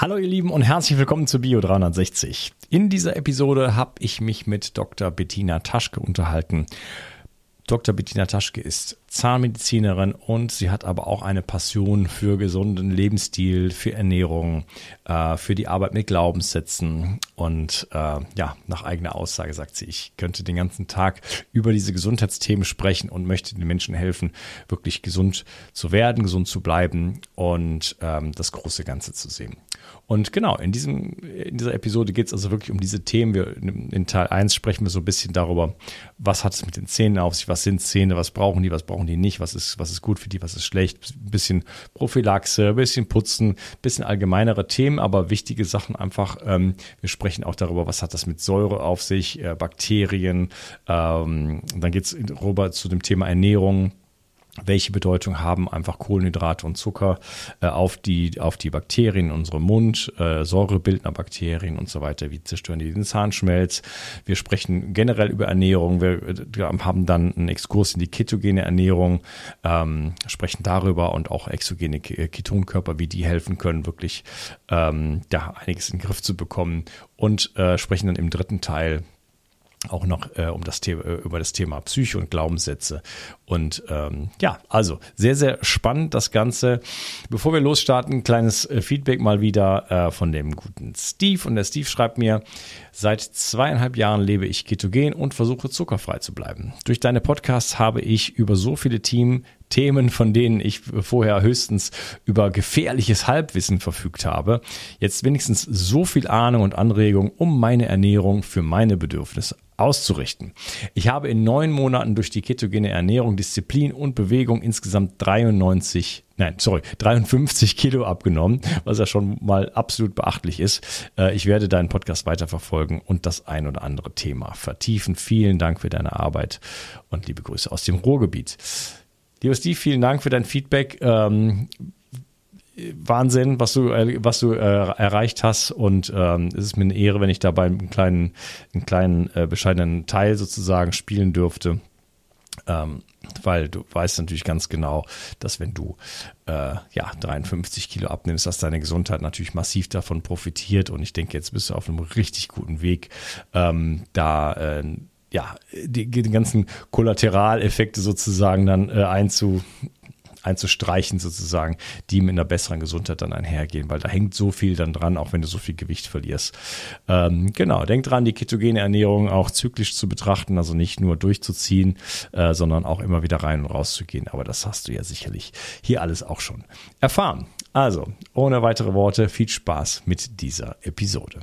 Hallo ihr Lieben und herzlich willkommen zu Bio 360. In dieser Episode habe ich mich mit Dr. Bettina Taschke unterhalten. Dr. Bettina Taschke ist Zahnmedizinerin und sie hat aber auch eine Passion für gesunden Lebensstil, für Ernährung, äh, für die Arbeit mit Glaubenssätzen. Und äh, ja, nach eigener Aussage sagt sie, ich könnte den ganzen Tag über diese Gesundheitsthemen sprechen und möchte den Menschen helfen, wirklich gesund zu werden, gesund zu bleiben und ähm, das große Ganze zu sehen. Und genau, in, diesem, in dieser Episode geht es also wirklich um diese Themen. Wir, in Teil 1 sprechen wir so ein bisschen darüber, was hat es mit den Zähnen auf sich, was sind Zähne, was brauchen die, was brauchen die nicht, was ist, was ist gut für die, was ist schlecht. Ein bisschen Prophylaxe, ein bisschen Putzen, ein bisschen allgemeinere Themen, aber wichtige Sachen einfach. Ähm, wir sprechen auch darüber, was hat das mit Säure auf sich, äh, Bakterien. Ähm, dann geht es rüber zu dem Thema Ernährung welche Bedeutung haben einfach Kohlenhydrate und Zucker äh, auf, die, auf die Bakterien in unserem Mund, äh, Säurebildner Bakterien und so weiter, wie zerstören die den Zahnschmelz. Wir sprechen generell über Ernährung, wir, äh, haben dann einen Exkurs in die ketogene Ernährung, ähm, sprechen darüber und auch exogene Ketonkörper, wie die helfen können, wirklich ähm, ja, einiges in den Griff zu bekommen. Und äh, sprechen dann im dritten Teil auch noch äh, um das Thema, äh, über das Thema Psyche und Glaubenssätze. Und ähm, ja, also sehr, sehr spannend das Ganze. Bevor wir losstarten, kleines äh, Feedback mal wieder äh, von dem guten Steve. Und der Steve schreibt mir, seit zweieinhalb Jahren lebe ich ketogen und versuche zuckerfrei zu bleiben. Durch deine Podcasts habe ich über so viele Team Themen, von denen ich vorher höchstens über gefährliches Halbwissen verfügt habe, jetzt wenigstens so viel Ahnung und Anregung, um meine Ernährung für meine Bedürfnisse auszurichten. Ich habe in neun Monaten durch die ketogene Ernährung, Disziplin und Bewegung insgesamt 93 nein, sorry, 53 Kilo abgenommen, was ja schon mal absolut beachtlich ist. Äh, ich werde deinen Podcast weiterverfolgen und das ein oder andere Thema vertiefen. Vielen Dank für deine Arbeit und liebe Grüße aus dem Ruhrgebiet. Lieber Steve, vielen Dank für dein Feedback. Ähm, Wahnsinn, was du, äh, was du äh, erreicht hast. Und ähm, es ist mir eine Ehre, wenn ich dabei einen kleinen, einen kleinen äh, bescheidenen Teil sozusagen spielen dürfte. Ähm, weil du weißt natürlich ganz genau, dass wenn du äh, ja 53 Kilo abnimmst, dass deine Gesundheit natürlich massiv davon profitiert. Und ich denke, jetzt bist du auf einem richtig guten Weg, ähm, da äh, ja die, die ganzen Kollateraleffekte sozusagen dann äh, einzu einzustreichen sozusagen, die mit einer besseren Gesundheit dann einhergehen, weil da hängt so viel dann dran, auch wenn du so viel Gewicht verlierst. Ähm, genau, denk dran, die ketogene Ernährung auch zyklisch zu betrachten, also nicht nur durchzuziehen, äh, sondern auch immer wieder rein und raus zu gehen. Aber das hast du ja sicherlich hier alles auch schon erfahren. Also, ohne weitere Worte, viel Spaß mit dieser Episode.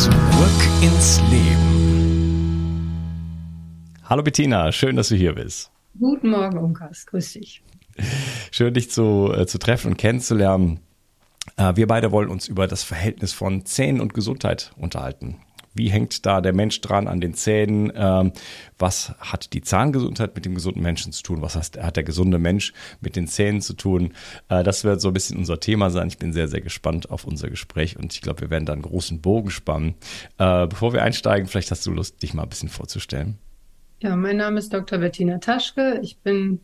Zurück ins Leben. Hallo Bettina, schön, dass du hier bist. Guten Morgen, Unkas. Grüß dich. Schön, dich zu, äh, zu treffen und kennenzulernen. Äh, wir beide wollen uns über das Verhältnis von Zähnen und Gesundheit unterhalten. Wie hängt da der Mensch dran an den Zähnen? Ähm, was hat die Zahngesundheit mit dem gesunden Menschen zu tun? Was hat der gesunde Mensch mit den Zähnen zu tun? Äh, das wird so ein bisschen unser Thema sein. Ich bin sehr, sehr gespannt auf unser Gespräch und ich glaube, wir werden da einen großen Bogen spannen. Äh, bevor wir einsteigen, vielleicht hast du Lust, dich mal ein bisschen vorzustellen. Ja, mein Name ist Dr. Bettina Taschke. Ich bin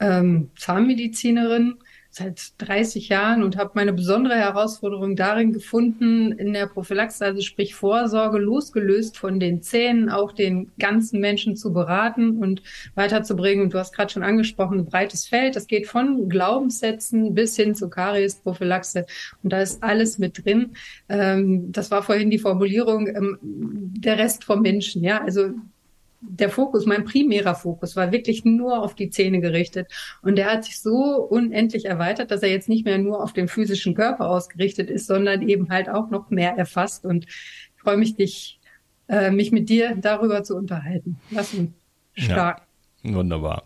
ähm, Zahnmedizinerin seit 30 Jahren und habe meine besondere Herausforderung darin gefunden, in der Prophylaxe, also sprich Vorsorge, losgelöst von den Zähnen, auch den ganzen Menschen zu beraten und weiterzubringen. Und du hast gerade schon angesprochen, ein breites Feld. Das geht von Glaubenssätzen bis hin zu Karies-Prophylaxe. Und da ist alles mit drin. Ähm, das war vorhin die Formulierung, ähm, der Rest vom Menschen. Ja, also der Fokus, mein primärer Fokus war wirklich nur auf die Zähne gerichtet. Und der hat sich so unendlich erweitert, dass er jetzt nicht mehr nur auf den physischen Körper ausgerichtet ist, sondern eben halt auch noch mehr erfasst. Und ich freue mich, dich, äh, mich mit dir darüber zu unterhalten. Lass uns starten. Ja, wunderbar.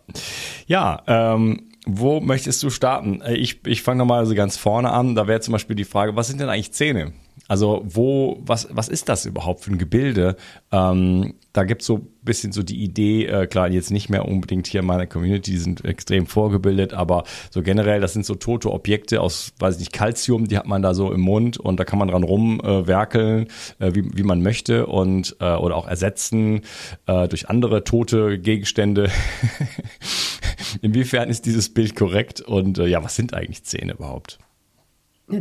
Ja, ähm, wo möchtest du starten? Äh, ich, ich fange nochmal so ganz vorne an. Da wäre zum Beispiel die Frage, was sind denn eigentlich Zähne? Also wo, was, was ist das überhaupt für ein Gebilde? Ähm, da gibt's so bisschen so die Idee, äh, klar, jetzt nicht mehr unbedingt hier in meiner Community, die sind extrem vorgebildet, aber so generell, das sind so tote Objekte aus, weiß ich nicht, Calcium, die hat man da so im Mund und da kann man dran rumwerkeln, äh, äh, wie, wie man möchte und äh, oder auch ersetzen äh, durch andere tote Gegenstände. Inwiefern ist dieses Bild korrekt und äh, ja, was sind eigentlich Zähne überhaupt?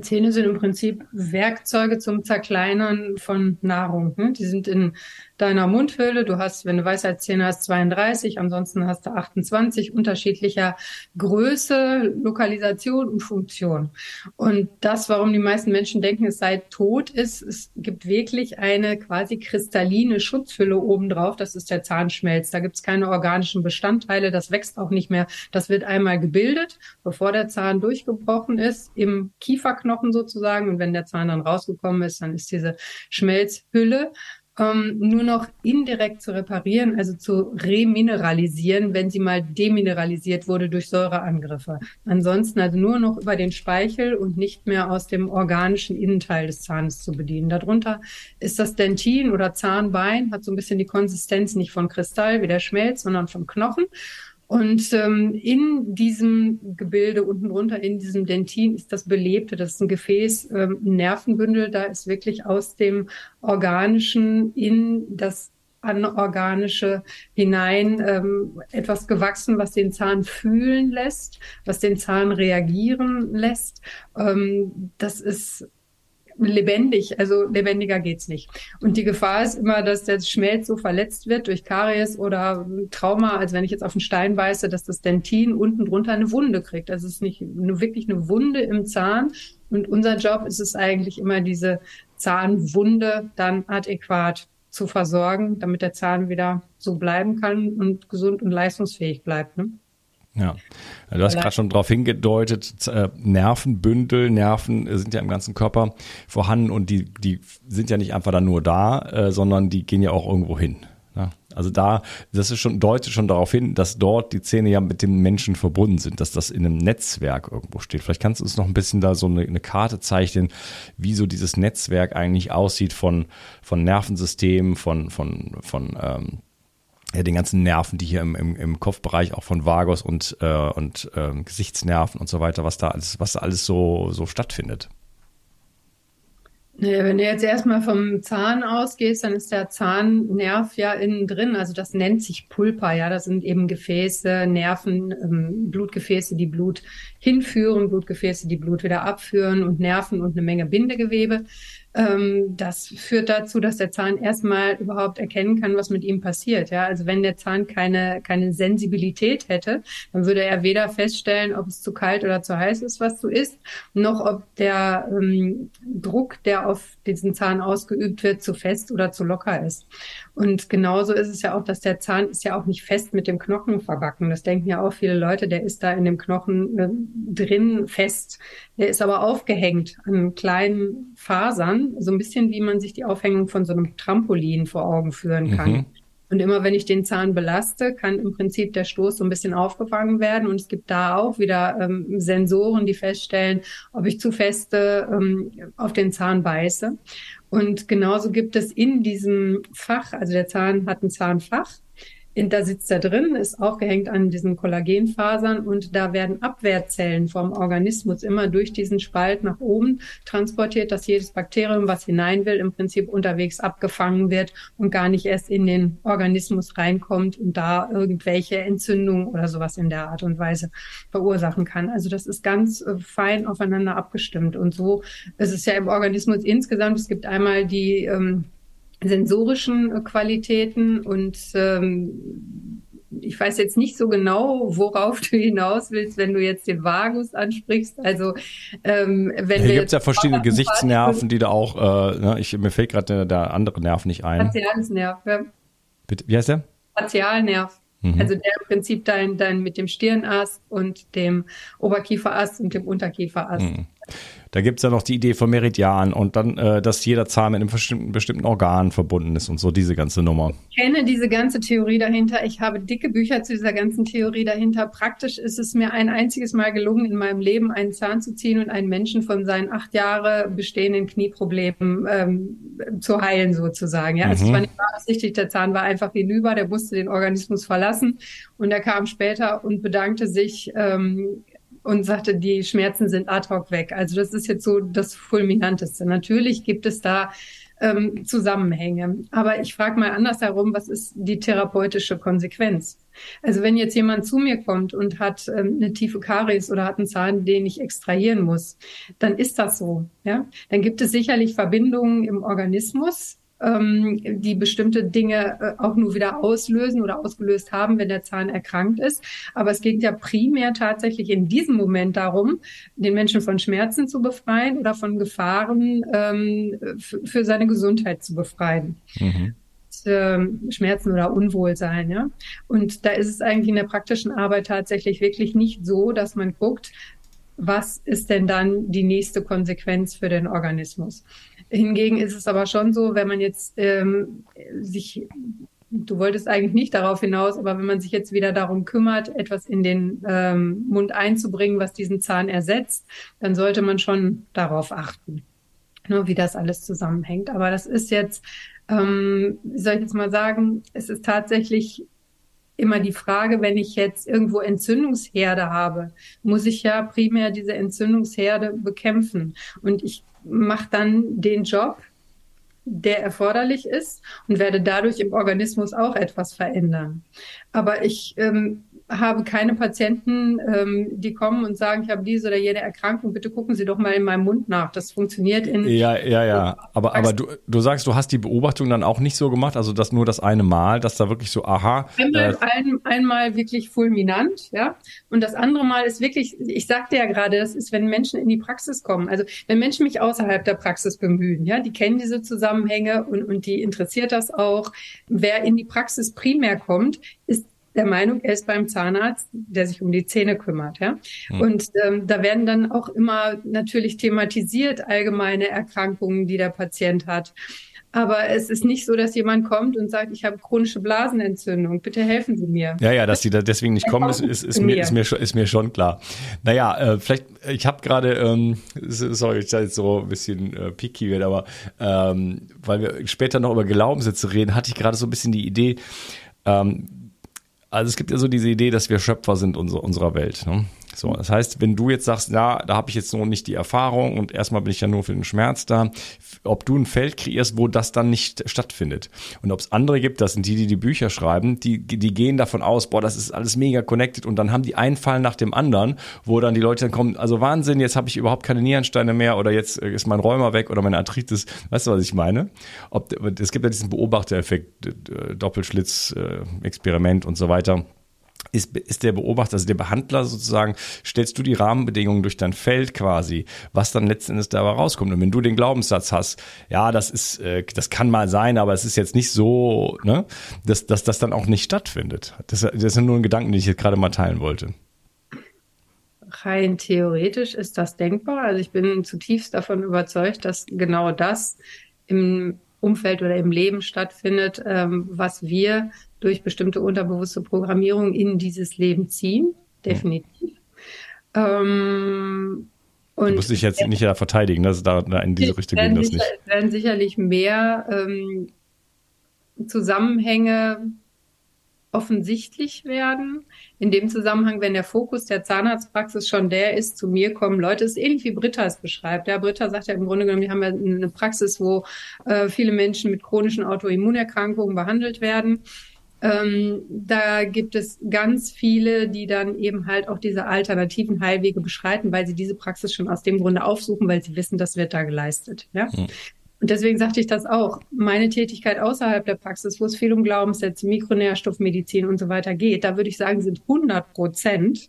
Zähne sind im Prinzip Werkzeuge zum Zerkleinern von Nahrung. Ne? Die sind in deiner Mundhöhle. Du hast, wenn du Weisheitszähne hast, 32, ansonsten hast du 28 unterschiedlicher Größe, Lokalisation und Funktion. Und das, warum die meisten Menschen denken, es sei tot, ist, es gibt wirklich eine quasi kristalline Schutzhülle obendrauf. Das ist der Zahnschmelz. Da gibt es keine organischen Bestandteile. Das wächst auch nicht mehr. Das wird einmal gebildet, bevor der Zahn durchgebrochen ist, im Kieferknochen sozusagen. Und wenn der Zahn dann rausgekommen ist, dann ist diese Schmelzhülle ähm, nur noch indirekt zu reparieren, also zu remineralisieren, wenn sie mal demineralisiert wurde durch Säureangriffe. Ansonsten also nur noch über den Speichel und nicht mehr aus dem organischen Innenteil des Zahnes zu bedienen. Darunter ist das Dentin oder Zahnbein, hat so ein bisschen die Konsistenz nicht von Kristall wie der Schmelz, sondern von Knochen. Und ähm, in diesem Gebilde unten drunter, in diesem Dentin, ist das Belebte, das ist ein Gefäß, ähm, ein Nervenbündel, da ist wirklich aus dem Organischen in das anorganische hinein ähm, etwas gewachsen, was den Zahn fühlen lässt, was den Zahn reagieren lässt. Ähm, das ist lebendig, also lebendiger geht's nicht. Und die Gefahr ist immer, dass der Schmelz so verletzt wird durch Karies oder Trauma, als wenn ich jetzt auf einen Stein beiße, dass das Dentin unten drunter eine Wunde kriegt. Also es ist nicht nur wirklich eine Wunde im Zahn. Und unser Job ist es eigentlich immer, diese Zahnwunde dann adäquat zu versorgen, damit der Zahn wieder so bleiben kann und gesund und leistungsfähig bleibt. Ne? Ja, du hast gerade schon darauf hingedeutet, äh, Nervenbündel, Nerven sind ja im ganzen Körper vorhanden und die, die sind ja nicht einfach dann nur da, äh, sondern die gehen ja auch irgendwo hin. Ne? Also da, das ist schon, deutet schon darauf hin, dass dort die Zähne ja mit dem Menschen verbunden sind, dass das in einem Netzwerk irgendwo steht. Vielleicht kannst du uns noch ein bisschen da so eine, eine Karte zeichnen, wie so dieses Netzwerk eigentlich aussieht von, von Nervensystemen, von, von, von ähm, ja, den ganzen Nerven, die hier im, im, im Kopfbereich auch von Vagus und, äh, und ähm, Gesichtsnerven und so weiter, was da alles, was da alles so, so stattfindet. Naja, wenn du jetzt erstmal vom Zahn ausgehst, dann ist der Zahnnerv ja innen drin. Also das nennt sich Pulpa, ja. Das sind eben Gefäße, Nerven, ähm, Blutgefäße, die Blut hinführen, Blutgefäße, die Blut wieder abführen und Nerven und eine Menge Bindegewebe. Ähm, das führt dazu, dass der Zahn erstmal überhaupt erkennen kann, was mit ihm passiert. Ja, also wenn der Zahn keine, keine Sensibilität hätte, dann würde er weder feststellen, ob es zu kalt oder zu heiß ist, was du isst, noch ob der ähm, Druck, der auf diesen Zahn ausgeübt wird, zu fest oder zu locker ist. Und genauso ist es ja auch, dass der Zahn ist ja auch nicht fest mit dem Knochen verbacken. Das denken ja auch viele Leute, der ist da in dem Knochen äh, drin fest. Der ist aber aufgehängt an kleinen Fasern, so ein bisschen wie man sich die Aufhängung von so einem Trampolin vor Augen führen kann. Mhm. Und immer wenn ich den Zahn belaste, kann im Prinzip der Stoß so ein bisschen aufgefangen werden. Und es gibt da auch wieder ähm, Sensoren, die feststellen, ob ich zu feste ähm, auf den Zahn beiße. Und genauso gibt es in diesem Fach, also der Zahn hat ein Zahnfach, da sitzt er drin, ist aufgehängt an diesen Kollagenfasern und da werden Abwehrzellen vom Organismus immer durch diesen Spalt nach oben transportiert, dass jedes Bakterium, was hinein will, im Prinzip unterwegs abgefangen wird und gar nicht erst in den Organismus reinkommt und da irgendwelche Entzündungen oder sowas in der Art und Weise verursachen kann. Also das ist ganz äh, fein aufeinander abgestimmt und so ist es ja im Organismus insgesamt. Es gibt einmal die ähm, sensorischen äh, Qualitäten und ähm, ich weiß jetzt nicht so genau, worauf du hinaus willst, wenn du jetzt den Vagus ansprichst. Also ähm, wenn Hier gibt es ja verschiedene Gesichtsnerven, die da auch, äh, ne, ich, mir fällt gerade der, der, andere Nerv nicht ein. Fazialnerv, ja. Bitte, wie heißt der? Fazialnerv. Mhm. Also der im Prinzip dein, dein mit dem Stirnast und dem Oberkieferast und dem Unterkieferast. Mhm. Da gibt es ja noch die Idee von Meridian und dann, äh, dass jeder Zahn mit einem bestimmten, bestimmten Organ verbunden ist und so diese ganze Nummer. Ich kenne diese ganze Theorie dahinter. Ich habe dicke Bücher zu dieser ganzen Theorie dahinter. Praktisch ist es mir ein einziges Mal gelungen, in meinem Leben einen Zahn zu ziehen und einen Menschen von seinen acht Jahre bestehenden Knieproblemen ähm, zu heilen, sozusagen. Ja, also mhm. es war nicht beabsichtigt, der Zahn war einfach hinüber, der musste den Organismus verlassen und er kam später und bedankte sich ähm, und sagte, die Schmerzen sind ad hoc weg. Also das ist jetzt so das Fulminanteste. Natürlich gibt es da ähm, Zusammenhänge. Aber ich frage mal andersherum, was ist die therapeutische Konsequenz? Also wenn jetzt jemand zu mir kommt und hat ähm, eine tiefe Karies oder hat einen Zahn, den ich extrahieren muss, dann ist das so. Ja, dann gibt es sicherlich Verbindungen im Organismus, ähm, die bestimmte Dinge äh, auch nur wieder auslösen oder ausgelöst haben, wenn der Zahn erkrankt ist. Aber es geht ja primär tatsächlich in diesem Moment darum, den Menschen von Schmerzen zu befreien oder von Gefahren ähm, für seine Gesundheit zu befreien. Mhm. Ähm, Schmerzen oder Unwohlsein, ja. Und da ist es eigentlich in der praktischen Arbeit tatsächlich wirklich nicht so, dass man guckt, was ist denn dann die nächste Konsequenz für den Organismus? Hingegen ist es aber schon so, wenn man jetzt ähm, sich, du wolltest eigentlich nicht darauf hinaus, aber wenn man sich jetzt wieder darum kümmert, etwas in den ähm, Mund einzubringen, was diesen Zahn ersetzt, dann sollte man schon darauf achten, ne, wie das alles zusammenhängt. Aber das ist jetzt, ähm, soll ich jetzt mal sagen, es ist tatsächlich immer die Frage, wenn ich jetzt irgendwo Entzündungsherde habe, muss ich ja primär diese Entzündungsherde bekämpfen. Und ich mache dann den Job, der erforderlich ist und werde dadurch im Organismus auch etwas verändern. Aber ich ähm, habe keine Patienten, ähm, die kommen und sagen, ich habe diese oder jene Erkrankung, bitte gucken Sie doch mal in meinem Mund nach. Das funktioniert in. Ja, ja, ja. Aber, aber du, du sagst, du hast die Beobachtung dann auch nicht so gemacht, also das nur das eine Mal, dass da wirklich so, aha. Einmal, äh, ein, einmal wirklich fulminant, ja. Und das andere Mal ist wirklich, ich sagte ja gerade, das ist, wenn Menschen in die Praxis kommen. Also wenn Menschen mich außerhalb der Praxis bemühen, ja, die kennen diese Zusammenhänge und, und die interessiert das auch. Wer in die Praxis primär kommt, ist der Meinung, er ist beim Zahnarzt, der sich um die Zähne kümmert. Ja? Mhm. Und ähm, da werden dann auch immer natürlich thematisiert allgemeine Erkrankungen, die der Patient hat. Aber es ist nicht so, dass jemand kommt und sagt, ich habe chronische Blasenentzündung, bitte helfen Sie mir. Ja, ja, dass Sie da deswegen nicht kommen, ist, ist, ist, mir, ist, mir, schon, ist mir schon klar. Naja, äh, vielleicht, ich habe gerade, ähm, sorry, ich da jetzt so ein bisschen äh, picky wird, aber ähm, weil wir später noch über Glaubenssätze reden, hatte ich gerade so ein bisschen die Idee, ähm, also es gibt ja so diese Idee, dass wir Schöpfer sind unserer, Welt. Ne? So, das heißt, wenn du jetzt sagst, ja, da habe ich jetzt noch nicht die Erfahrung und erstmal bin ich ja nur für den Schmerz da, ob du ein Feld kreierst, wo das dann nicht stattfindet. Und ob es andere gibt, das sind die, die die Bücher schreiben, die, die gehen davon aus, boah, das ist alles mega connected und dann haben die einen Fall nach dem anderen, wo dann die Leute dann kommen, also Wahnsinn, jetzt habe ich überhaupt keine Nierensteine mehr oder jetzt ist mein Rheuma weg oder meine Arthritis. Weißt du, was ich meine? Ob, es gibt ja diesen Beobachtereffekt, Doppelschlitz, Experiment und so weiter ist, ist der Beobachter, also der Behandler sozusagen, stellst du die Rahmenbedingungen durch dein Feld quasi, was dann letzten Endes dabei rauskommt. Und wenn du den Glaubenssatz hast, ja, das ist, äh, das kann mal sein, aber es ist jetzt nicht so, ne, dass, dass das dann auch nicht stattfindet. Das, das sind nur ein Gedanken, den ich jetzt gerade mal teilen wollte. Rein theoretisch ist das denkbar. Also ich bin zutiefst davon überzeugt, dass genau das im Umfeld oder im Leben stattfindet, ähm, was wir durch bestimmte unterbewusste Programmierung in dieses Leben ziehen. Definitiv. Ähm, und du musst dich jetzt nicht da verteidigen, dass da, da in diese Richtung ging das nicht. Es werden sicherlich mehr ähm, Zusammenhänge offensichtlich werden. In dem Zusammenhang, wenn der Fokus der Zahnarztpraxis schon der ist, zu mir kommen Leute, ist ähnlich wie Britta es beschreibt. Ja, Britta sagt ja im Grunde genommen, wir haben ja eine Praxis, wo äh, viele Menschen mit chronischen Autoimmunerkrankungen behandelt werden. Ähm, da gibt es ganz viele, die dann eben halt auch diese alternativen Heilwege beschreiten, weil sie diese Praxis schon aus dem Grunde aufsuchen, weil sie wissen, das wird da geleistet. Ja? Mhm. Und deswegen sagte ich das auch. Meine Tätigkeit außerhalb der Praxis, wo es viel um Glaubenssätze, Mikronährstoffmedizin und so weiter geht, da würde ich sagen, sind 100 Prozent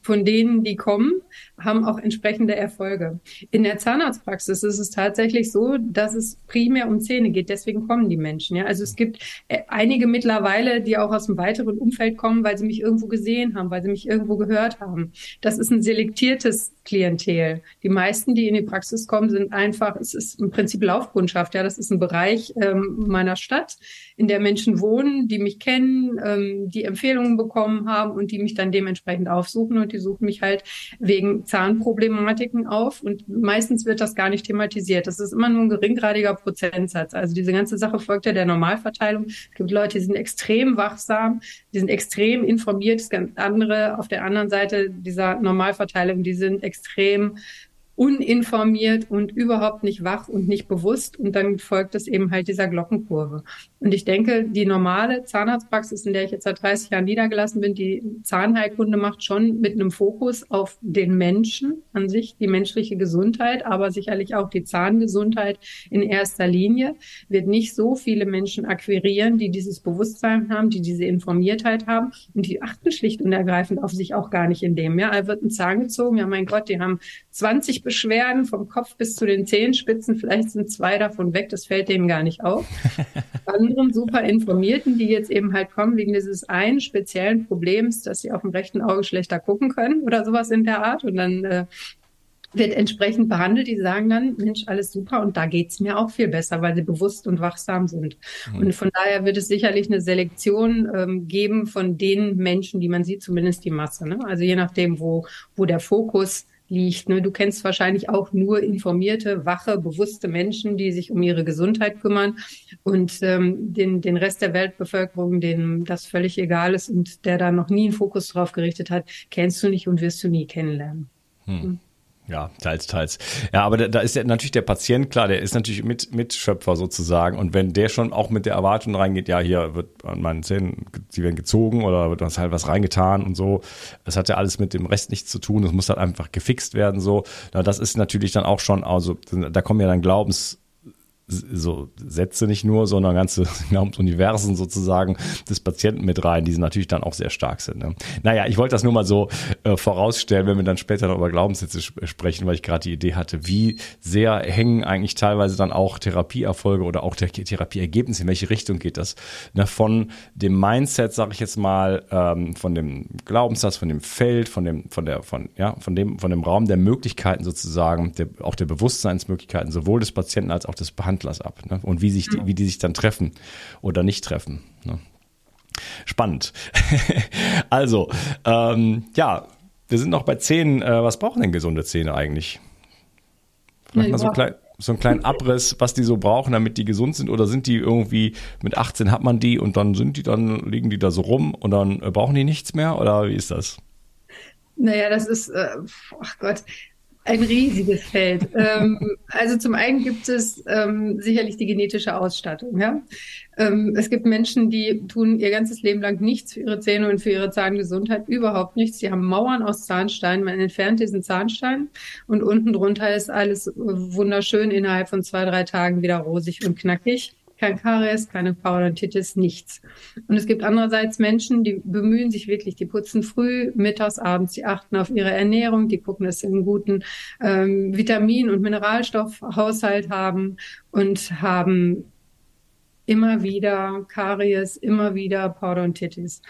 von denen, die kommen, haben auch entsprechende Erfolge. In der Zahnarztpraxis ist es tatsächlich so, dass es primär um Zähne geht. Deswegen kommen die Menschen. Ja? Also es gibt äh, einige mittlerweile, die auch aus einem weiteren Umfeld kommen, weil sie mich irgendwo gesehen haben, weil sie mich irgendwo gehört haben. Das ist ein selektiertes Klientel. Die meisten, die in die Praxis kommen, sind einfach, es ist im Prinzip Laufkundschaft. Ja, das ist ein Bereich ähm, meiner Stadt, in der Menschen wohnen, die mich kennen, ähm, die Empfehlungen bekommen haben und die mich dann dementsprechend aufsuchen und die suchen mich halt wegen Zahnproblematiken auf und meistens wird das gar nicht thematisiert. Das ist immer nur ein geringgradiger Prozentsatz. Also diese ganze Sache folgt ja der Normalverteilung. Es gibt Leute, die sind extrem wachsam, die sind extrem informiert. Es gibt andere auf der anderen Seite dieser Normalverteilung, die sind extrem uninformiert und überhaupt nicht wach und nicht bewusst. Und dann folgt es eben halt dieser Glockenkurve. Und ich denke, die normale Zahnarztpraxis, in der ich jetzt seit 30 Jahren niedergelassen bin, die Zahnheilkunde macht schon mit einem Fokus auf den Menschen an sich, die menschliche Gesundheit, aber sicherlich auch die Zahngesundheit in erster Linie, wird nicht so viele Menschen akquirieren, die dieses Bewusstsein haben, die diese Informiertheit haben und die achten schlicht und ergreifend auf sich auch gar nicht in dem. Ja, er wird ein Zahn gezogen, ja mein Gott, die haben 20 Beschwerden vom Kopf bis zu den Zehenspitzen. Vielleicht sind zwei davon weg, das fällt denen gar nicht auf. Anderen super Informierten, die jetzt eben halt kommen wegen dieses einen speziellen Problems, dass sie auf dem rechten Auge schlechter gucken können oder sowas in der Art. Und dann äh, wird entsprechend behandelt. Die sagen dann, Mensch, alles super und da geht's mir auch viel besser, weil sie bewusst und wachsam sind. Mhm. Und von daher wird es sicherlich eine Selektion ähm, geben von den Menschen, die man sieht, zumindest die Masse. Ne? Also je nachdem, wo, wo der Fokus liegt. Ne? Du kennst wahrscheinlich auch nur informierte, wache, bewusste Menschen, die sich um ihre Gesundheit kümmern und ähm, den, den Rest der Weltbevölkerung, denen das völlig egal ist und der da noch nie einen Fokus drauf gerichtet hat, kennst du nicht und wirst du nie kennenlernen. Hm. Ja, teils, teils. Ja, aber da, da ist ja natürlich der Patient klar, der ist natürlich mit, Mitschöpfer sozusagen. Und wenn der schon auch mit der Erwartung reingeht, ja, hier wird an meinen Zähnen, sie werden gezogen oder wird uns halt was reingetan und so. Das hat ja alles mit dem Rest nichts zu tun. Das muss halt einfach gefixt werden, so. Na, das ist natürlich dann auch schon, also, da kommen ja dann Glaubens, so Sätze nicht nur, sondern ganze Universen sozusagen des Patienten mit rein, die natürlich dann auch sehr stark sind. Ne? Naja, ich wollte das nur mal so äh, vorausstellen, wenn wir dann später noch über Glaubenssätze sp sprechen, weil ich gerade die Idee hatte, wie sehr hängen eigentlich teilweise dann auch Therapieerfolge oder auch der Therapieergebnisse, in welche Richtung geht das? Ne? Von dem Mindset, sage ich jetzt mal, ähm, von dem Glaubenssatz, von dem Feld, von dem, von der, von, ja, von dem, von dem Raum der Möglichkeiten sozusagen, der, auch der Bewusstseinsmöglichkeiten, sowohl des Patienten als auch des Behandlers Handlers ab ne? und wie, sich die, wie die sich dann treffen oder nicht treffen. Ne? Spannend. also, ähm, ja, wir sind noch bei Zähnen. Äh, was brauchen denn gesunde Zähne eigentlich? Vielleicht mal so, klein, so einen kleinen Abriss, was die so brauchen, damit die gesund sind? Oder sind die irgendwie mit 18 hat man die und dann sind die dann, liegen die da so rum und dann äh, brauchen die nichts mehr? Oder wie ist das? Naja, das ist, äh, ach Gott, ein riesiges Feld. ähm, also zum einen gibt es ähm, sicherlich die genetische Ausstattung. Ja? Ähm, es gibt Menschen, die tun ihr ganzes Leben lang nichts für ihre Zähne und für ihre Zahngesundheit, überhaupt nichts. Die haben Mauern aus Zahnstein, man entfernt diesen Zahnstein und unten drunter ist alles wunderschön innerhalb von zwei, drei Tagen wieder rosig und knackig kein Karies, keine Parodontitis, nichts. Und es gibt andererseits Menschen, die bemühen sich wirklich, die putzen früh, mittags, abends, die achten auf ihre Ernährung, die gucken, dass sie einen guten ähm, Vitamin- und Mineralstoffhaushalt haben und haben immer wieder Karies, immer wieder Parodontitis.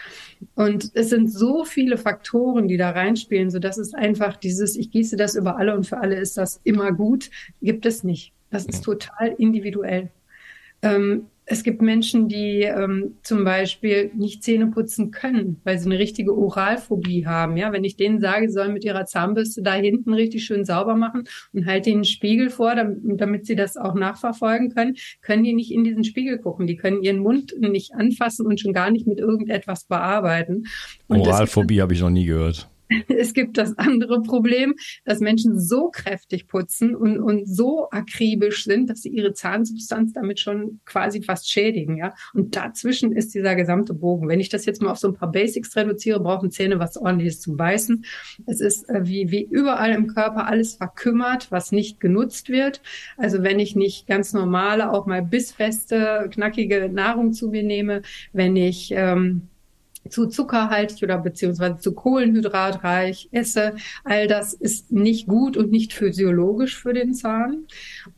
Und es sind so viele Faktoren, die da reinspielen, so dass es einfach dieses, ich gieße das über alle und für alle ist das immer gut, gibt es nicht. Das ist total individuell. Ähm, es gibt Menschen, die ähm, zum Beispiel nicht Zähne putzen können, weil sie eine richtige Oralphobie haben. Ja, wenn ich denen sage, sie sollen mit ihrer Zahnbürste da hinten richtig schön sauber machen und halte ihnen einen Spiegel vor, damit, damit sie das auch nachverfolgen können, können die nicht in diesen Spiegel gucken. Die können ihren Mund nicht anfassen und schon gar nicht mit irgendetwas bearbeiten. Und Oralphobie habe ich noch nie gehört. Es gibt das andere Problem, dass Menschen so kräftig putzen und, und so akribisch sind, dass sie ihre Zahnsubstanz damit schon quasi fast schädigen, ja. Und dazwischen ist dieser gesamte Bogen. Wenn ich das jetzt mal auf so ein paar Basics reduziere, brauchen Zähne was ordentliches zum Beißen. Es ist äh, wie, wie überall im Körper alles verkümmert, was nicht genutzt wird. Also wenn ich nicht ganz normale, auch mal bissfeste, knackige Nahrung zu mir nehme, wenn ich ähm, zu zuckerhaltig oder beziehungsweise zu kohlenhydratreich esse. All das ist nicht gut und nicht physiologisch für den Zahn.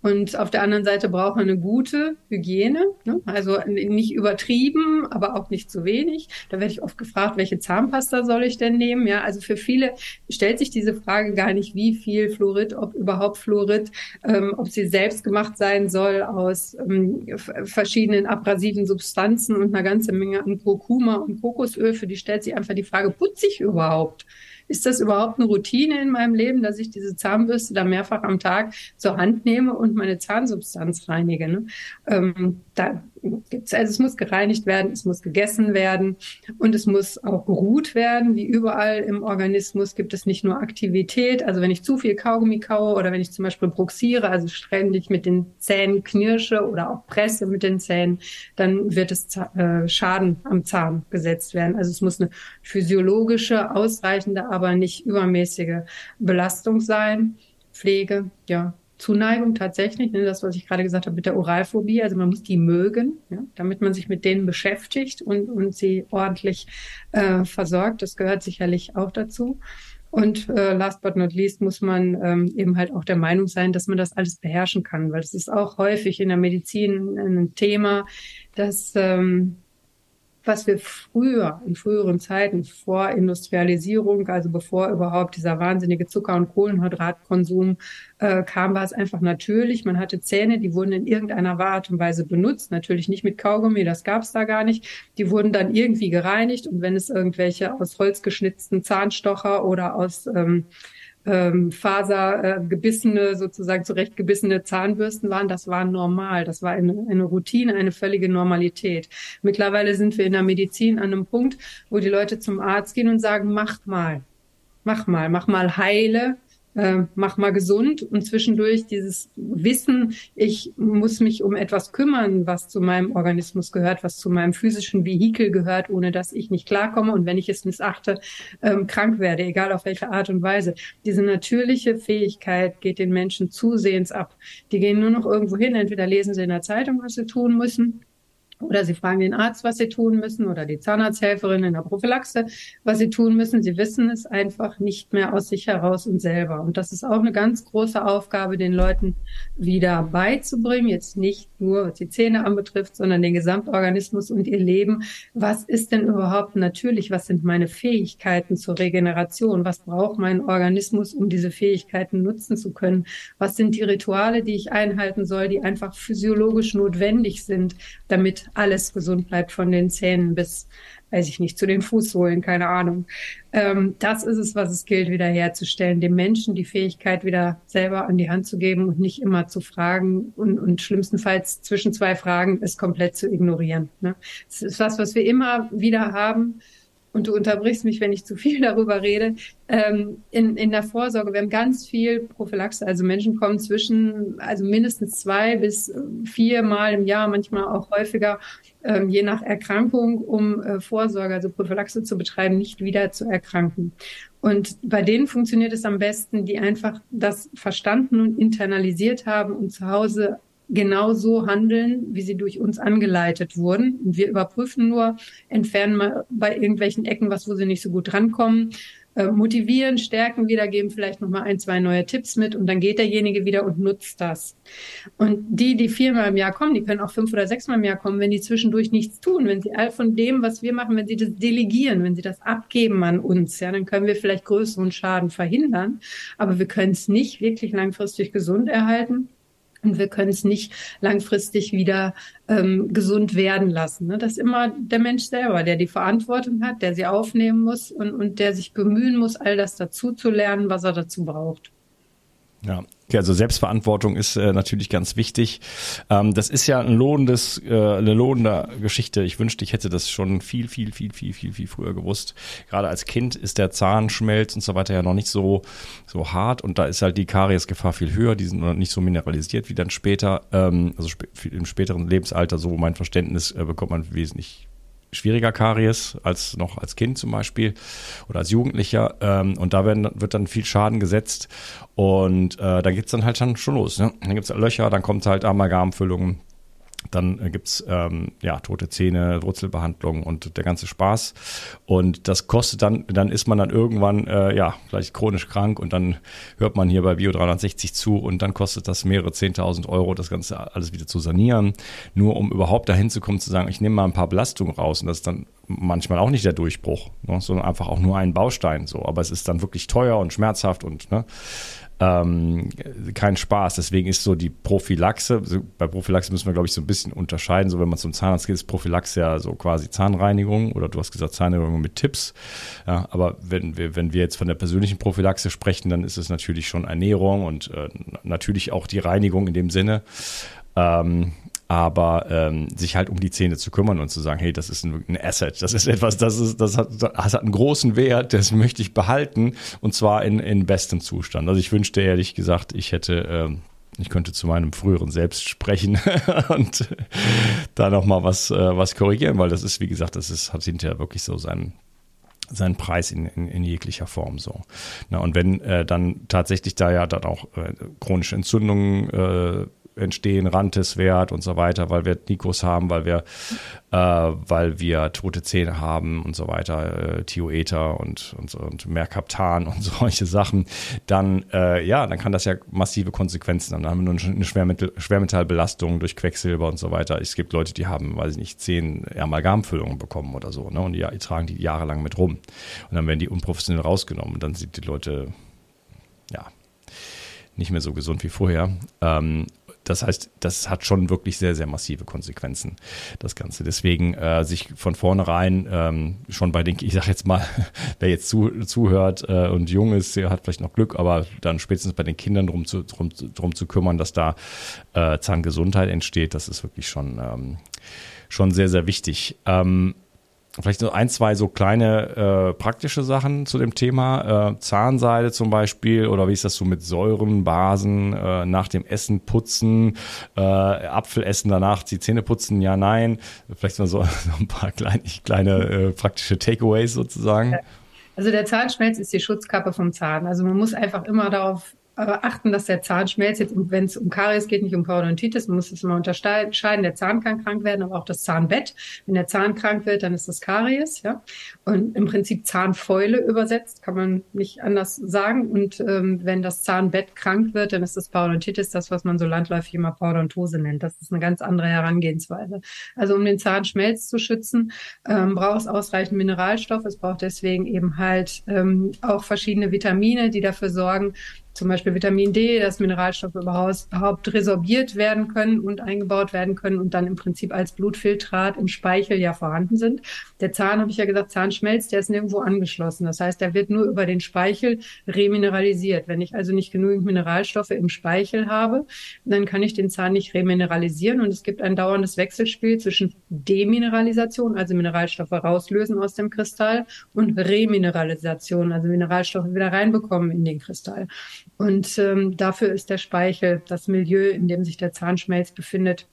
Und auf der anderen Seite braucht man eine gute Hygiene, ne? also nicht übertrieben, aber auch nicht zu wenig. Da werde ich oft gefragt, welche Zahnpasta soll ich denn nehmen? Ja, also für viele stellt sich diese Frage gar nicht, wie viel Fluorid, ob überhaupt Fluorid, ähm, ob sie selbst gemacht sein soll aus ähm, verschiedenen abrasiven Substanzen und einer ganzen Menge an Kurkuma und Kokos Kokosöl, für die stellt sich einfach die Frage, putze ich überhaupt? Ist das überhaupt eine Routine in meinem Leben, dass ich diese Zahnbürste da mehrfach am Tag zur Hand nehme und meine Zahnsubstanz reinige? Ne? Ähm, da gibt's, also es muss gereinigt werden, es muss gegessen werden und es muss auch geruht werden. Wie überall im Organismus gibt es nicht nur Aktivität. Also wenn ich zu viel Kaugummi kaue oder wenn ich zum Beispiel bruxiere, also ständig mit den Zähnen knirsche oder auch presse mit den Zähnen, dann wird es äh, Schaden am Zahn gesetzt werden. Also es muss eine physiologische, ausreichende, aber nicht übermäßige Belastung sein. Pflege, ja, Zuneigung tatsächlich, ne, das, was ich gerade gesagt habe mit der Oralphobie, also man muss die mögen, ja, damit man sich mit denen beschäftigt und, und sie ordentlich äh, versorgt. Das gehört sicherlich auch dazu. Und äh, last but not least muss man ähm, eben halt auch der Meinung sein, dass man das alles beherrschen kann, weil es ist auch häufig in der Medizin ein Thema, dass ähm, was wir früher, in früheren Zeiten, vor Industrialisierung, also bevor überhaupt dieser wahnsinnige Zucker- und Kohlenhydratkonsum äh, kam, war es einfach natürlich. Man hatte Zähne, die wurden in irgendeiner Art und Weise benutzt, natürlich nicht mit Kaugummi, das gab es da gar nicht. Die wurden dann irgendwie gereinigt und wenn es irgendwelche aus Holz geschnitzten Zahnstocher oder aus ähm, ähm, fasergebissene, äh, sozusagen zurechtgebissene Zahnbürsten waren, das war normal. Das war eine, eine Routine, eine völlige Normalität. Mittlerweile sind wir in der Medizin an einem Punkt, wo die Leute zum Arzt gehen und sagen, mach mal, mach mal, mach mal heile, äh, mach mal gesund und zwischendurch dieses Wissen, ich muss mich um etwas kümmern, was zu meinem Organismus gehört, was zu meinem physischen Vehikel gehört, ohne dass ich nicht klarkomme und wenn ich es missachte, ähm, krank werde, egal auf welche Art und Weise. Diese natürliche Fähigkeit geht den Menschen zusehends ab. Die gehen nur noch irgendwo hin, entweder lesen sie in der Zeitung, was sie tun müssen, oder sie fragen den Arzt, was sie tun müssen oder die Zahnarzthelferin in der Prophylaxe, was sie tun müssen. Sie wissen es einfach nicht mehr aus sich heraus und selber. Und das ist auch eine ganz große Aufgabe, den Leuten wieder beizubringen. Jetzt nicht nur, was die Zähne anbetrifft, sondern den Gesamtorganismus und ihr Leben. Was ist denn überhaupt natürlich? Was sind meine Fähigkeiten zur Regeneration? Was braucht mein Organismus, um diese Fähigkeiten nutzen zu können? Was sind die Rituale, die ich einhalten soll, die einfach physiologisch notwendig sind, damit alles gesund bleibt von den Zähnen bis, weiß ich nicht, zu den Fußsohlen, keine Ahnung. Ähm, das ist es, was es gilt, wiederherzustellen, dem Menschen die Fähigkeit wieder selber an die Hand zu geben und nicht immer zu fragen und, und schlimmstenfalls zwischen zwei Fragen es komplett zu ignorieren. Ne? Das ist was, was wir immer wieder haben und du unterbrichst mich, wenn ich zu viel darüber rede, ähm, in, in der Vorsorge, wir haben ganz viel Prophylaxe. Also Menschen kommen zwischen, also mindestens zwei bis vier Mal im Jahr, manchmal auch häufiger, ähm, je nach Erkrankung, um äh, Vorsorge, also Prophylaxe zu betreiben, nicht wieder zu erkranken. Und bei denen funktioniert es am besten, die einfach das verstanden und internalisiert haben und zu Hause genau so handeln, wie sie durch uns angeleitet wurden. Und wir überprüfen nur, entfernen mal bei irgendwelchen Ecken was, wo sie nicht so gut rankommen, äh, motivieren, stärken wieder, geben vielleicht noch mal ein, zwei neue Tipps mit und dann geht derjenige wieder und nutzt das. Und die, die viermal im Jahr kommen, die können auch fünf oder sechsmal im Jahr kommen, wenn die zwischendurch nichts tun, wenn sie all von dem, was wir machen, wenn sie das delegieren, wenn sie das abgeben an uns, ja, dann können wir vielleicht größeren Schaden verhindern, aber wir können es nicht wirklich langfristig gesund erhalten. Und wir können es nicht langfristig wieder ähm, gesund werden lassen. Ne? Das ist immer der Mensch selber, der die Verantwortung hat, der sie aufnehmen muss und, und der sich bemühen muss, all das dazu zu lernen, was er dazu braucht. Ja, Okay, also Selbstverantwortung ist äh, natürlich ganz wichtig. Ähm, das ist ja ein lohnendes, äh, eine lohnende Geschichte. Ich wünschte, ich hätte das schon viel, viel, viel, viel, viel, viel früher gewusst. Gerade als Kind ist der Zahnschmelz und so weiter ja noch nicht so, so hart und da ist halt die Kariesgefahr viel höher. Die sind noch nicht so mineralisiert wie dann später, ähm, also sp im späteren Lebensalter, so mein Verständnis, äh, bekommt man wesentlich schwieriger Karies als noch als Kind zum Beispiel oder als Jugendlicher. Ähm, und da werden, wird dann viel Schaden gesetzt. Und äh, da geht's dann halt schon, schon los. Ne? Dann gibt's Löcher, dann kommt halt Amalgamfüllungen, dann äh, gibt's ähm, ja tote Zähne, Wurzelbehandlung und der ganze Spaß. Und das kostet dann, dann ist man dann irgendwann äh, ja vielleicht chronisch krank und dann hört man hier bei Bio 360 zu und dann kostet das mehrere zehntausend Euro, das Ganze alles wieder zu sanieren, nur um überhaupt dahin zu kommen, zu sagen, ich nehme mal ein paar Belastungen raus und das ist dann manchmal auch nicht der Durchbruch, ne, sondern einfach auch nur ein Baustein. So, aber es ist dann wirklich teuer und schmerzhaft und ne, ähm, kein Spaß. Deswegen ist so die Prophylaxe, bei Prophylaxe müssen wir, glaube ich, so ein bisschen unterscheiden. So, wenn man zum Zahnarzt geht, ist Prophylaxe ja so quasi Zahnreinigung oder du hast gesagt Zahnreinigung mit Tipps. Ja, aber wenn wir, wenn wir jetzt von der persönlichen Prophylaxe sprechen, dann ist es natürlich schon Ernährung und äh, natürlich auch die Reinigung in dem Sinne. Ähm, aber ähm, sich halt um die Zähne zu kümmern und zu sagen, hey, das ist ein, ein Asset, das ist etwas, das ist, das hat, das hat einen großen Wert, das möchte ich behalten und zwar in, in bestem Zustand. Also ich wünschte ehrlich gesagt, ich hätte ähm, ich könnte zu meinem früheren Selbst sprechen und da nochmal was, äh, was korrigieren, weil das ist, wie gesagt, das ist, hat hinterher wirklich so seinen, seinen Preis in, in, in jeglicher Form so. Na, und wenn äh, dann tatsächlich da ja dann auch äh, chronische Entzündungen äh, entstehen, Rantes-Wert und so weiter, weil wir Nikos haben, weil wir, äh, weil wir tote Zähne haben und so weiter, äh, Thioether und, und, und Mercaptan und solche Sachen, dann, äh, ja, dann kann das ja massive Konsequenzen haben. Dann haben wir nur eine Schwermetall, Schwermetallbelastung durch Quecksilber und so weiter. Es gibt Leute, die haben, weiß ich nicht, zehn Amalgamfüllungen bekommen oder so, ne? Und die, die tragen die jahrelang mit rum. Und dann werden die unprofessionell rausgenommen. Und dann sind die Leute, ja, nicht mehr so gesund wie vorher. Ähm, das heißt, das hat schon wirklich sehr, sehr massive Konsequenzen, das Ganze. Deswegen äh, sich von vornherein ähm, schon bei den, ich sag jetzt mal, wer jetzt zu, zuhört äh, und jung ist, der hat vielleicht noch Glück, aber dann spätestens bei den Kindern drum zu, drum, drum zu kümmern, dass da äh, Zahngesundheit entsteht, das ist wirklich schon, ähm, schon sehr, sehr wichtig. Ähm, Vielleicht so ein, zwei so kleine äh, praktische Sachen zu dem Thema. Äh, Zahnseide zum Beispiel oder wie ist das so mit Säuren, Basen, äh, nach dem Essen putzen, äh, Apfel essen, danach die Zähne putzen, ja, nein. Vielleicht mal so, so ein paar kleine, kleine äh, praktische Takeaways sozusagen. Also der Zahnschmelz ist die Schutzkappe vom Zahn. Also man muss einfach immer darauf achten, dass der Zahn schmelzt. Jetzt, wenn es um Karies geht, nicht um Parodontitis, man muss es immer unterscheiden. Der Zahn kann krank werden, aber auch das Zahnbett. Wenn der Zahn krank wird, dann ist das Karies, ja. Und im Prinzip Zahnfäule übersetzt, kann man nicht anders sagen. Und ähm, wenn das Zahnbett krank wird, dann ist das Parodontitis das, was man so landläufig immer Parodontose nennt. Das ist eine ganz andere Herangehensweise. Also um den Zahnschmelz zu schützen, ähm, braucht es ausreichend Mineralstoff. Es braucht deswegen eben halt ähm, auch verschiedene Vitamine, die dafür sorgen, zum Beispiel Vitamin D, dass Mineralstoffe überhaupt resorbiert werden können und eingebaut werden können und dann im Prinzip als Blutfiltrat im Speichel ja vorhanden sind. Der Zahn, habe ich ja gesagt, Zahnschmelz, der ist nirgendwo angeschlossen. Das heißt, der wird nur über den Speichel remineralisiert. Wenn ich also nicht genügend Mineralstoffe im Speichel habe, dann kann ich den Zahn nicht remineralisieren und es gibt ein dauerndes Wechselspiel zwischen Demineralisation, also Mineralstoffe rauslösen aus dem Kristall und Remineralisation, also Mineralstoffe wieder reinbekommen in den Kristall. Und ähm, dafür ist der Speichel, das Milieu, in dem sich der Zahnschmelz befindet,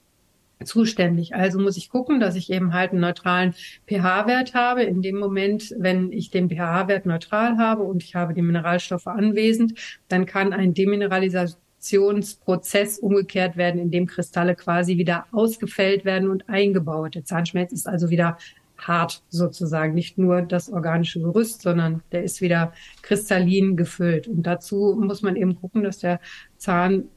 zuständig. Also muss ich gucken, dass ich eben halt einen neutralen pH-Wert habe. In dem Moment, wenn ich den pH-Wert neutral habe und ich habe die Mineralstoffe anwesend, dann kann ein Demineralisationsprozess umgekehrt werden, in dem Kristalle quasi wieder ausgefällt werden und eingebaut. Der Zahnschmelz ist also wieder hart sozusagen, nicht nur das organische Gerüst, sondern der ist wieder kristallin gefüllt. Und dazu muss man eben gucken, dass der Zahn,